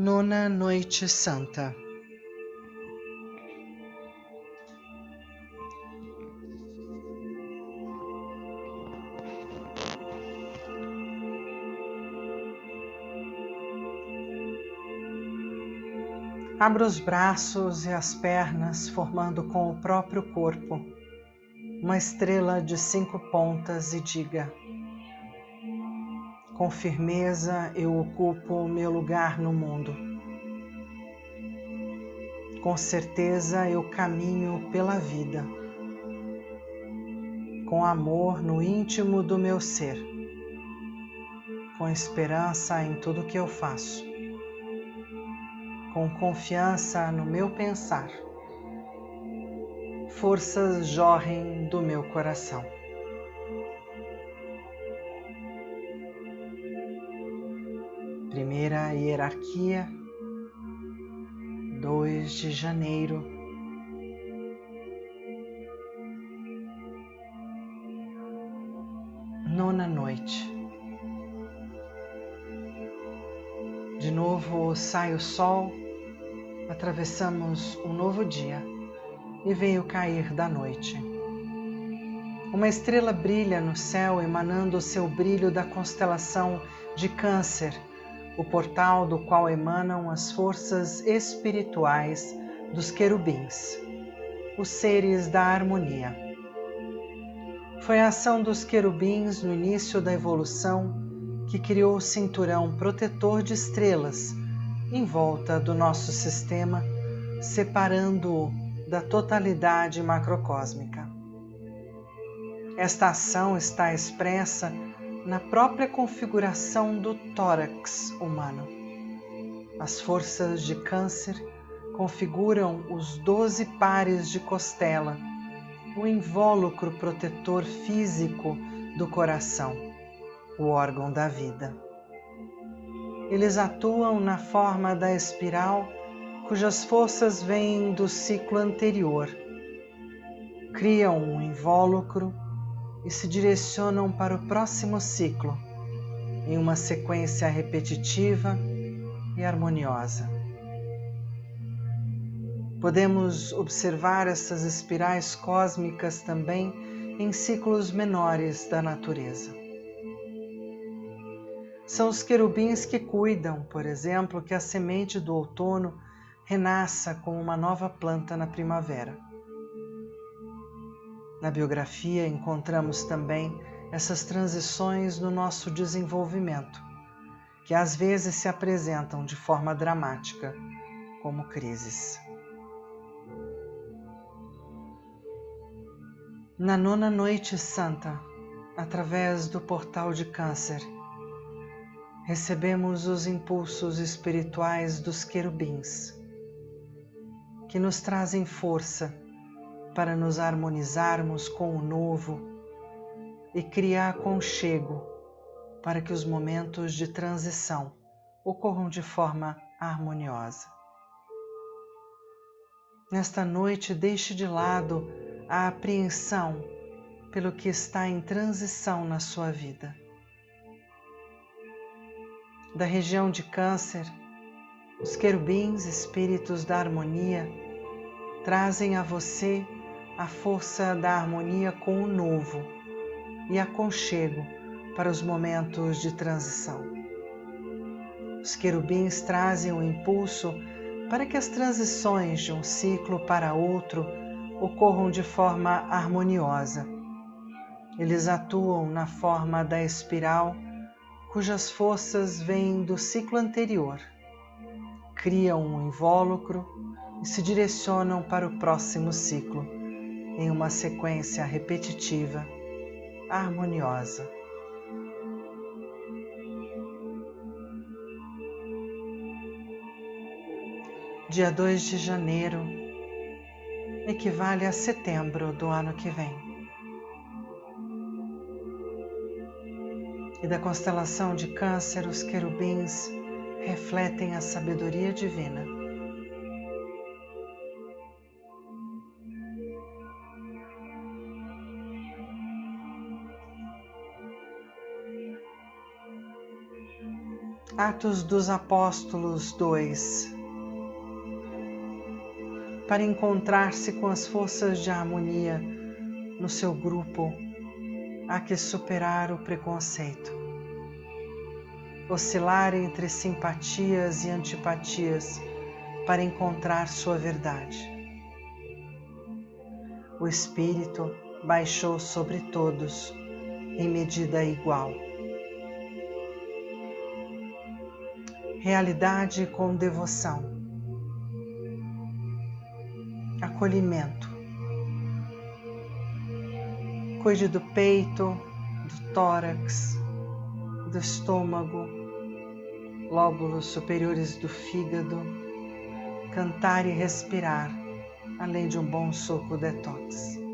Nona Noite Santa. Abra os braços e as pernas, formando com o próprio corpo uma estrela de cinco pontas e diga: Com firmeza eu ocupo o meu lugar no mundo. Com certeza eu caminho pela vida. Com amor no íntimo do meu ser. Com esperança em tudo que eu faço com confiança no meu pensar. Forças jorrem do meu coração. Primeira hierarquia, 2 de janeiro. Nona noite. De novo sai o sol atravessamos um novo dia e veio cair da noite. Uma estrela brilha no céu, emanando o seu brilho da constelação de Câncer, o portal do qual emanam as forças espirituais dos querubins, os seres da harmonia. Foi a ação dos querubins no início da evolução que criou o cinturão protetor de estrelas em volta do nosso sistema, separando-o da totalidade macrocósmica. Esta ação está expressa na própria configuração do tórax humano. As forças de Câncer configuram os doze pares de costela, o invólucro protetor físico do coração, o órgão da vida. Eles atuam na forma da espiral, cujas forças vêm do ciclo anterior. Criam um invólucro e se direcionam para o próximo ciclo, em uma sequência repetitiva e harmoniosa. Podemos observar essas espirais cósmicas também em ciclos menores da natureza. São os querubins que cuidam, por exemplo, que a semente do outono renasça como uma nova planta na primavera. Na biografia encontramos também essas transições no nosso desenvolvimento, que às vezes se apresentam de forma dramática, como crises. Na nona noite santa, através do portal de Câncer, recebemos os impulsos espirituais dos querubins, que nos trazem força para nos harmonizarmos com o novo e criar conchego para que os momentos de transição ocorram de forma harmoniosa. Nesta noite, deixe de lado a apreensão pelo que está em transição na sua vida da região de Câncer, os querubins, espíritos da harmonia, trazem a você a força da harmonia com o novo e aconchego para os momentos de transição. Os querubins trazem o impulso para que as transições de um ciclo para outro ocorram de forma harmoniosa. Eles atuam na forma da espiral cujas forças vêm do ciclo anterior, criam um invólucro e se direcionam para o próximo ciclo em uma sequência repetitiva, harmoniosa. Dia 2 de janeiro equivale a setembro do ano que vem. e da constelação de Câncer, os querubins refletem a sabedoria divina. Atos dos Apóstolos 2 Para encontrar-se com as forças de harmonia no seu grupo, há que superar o preconceito. Oscilar entre simpatias e antipatias para encontrar sua verdade. O Espírito baixou sobre todos em medida igual. Realidade com devoção. Acolhimento. Cuide do peito, do tórax, do estômago, lóbulos superiores do fígado. Cantar e respirar, além de um bom suco detox.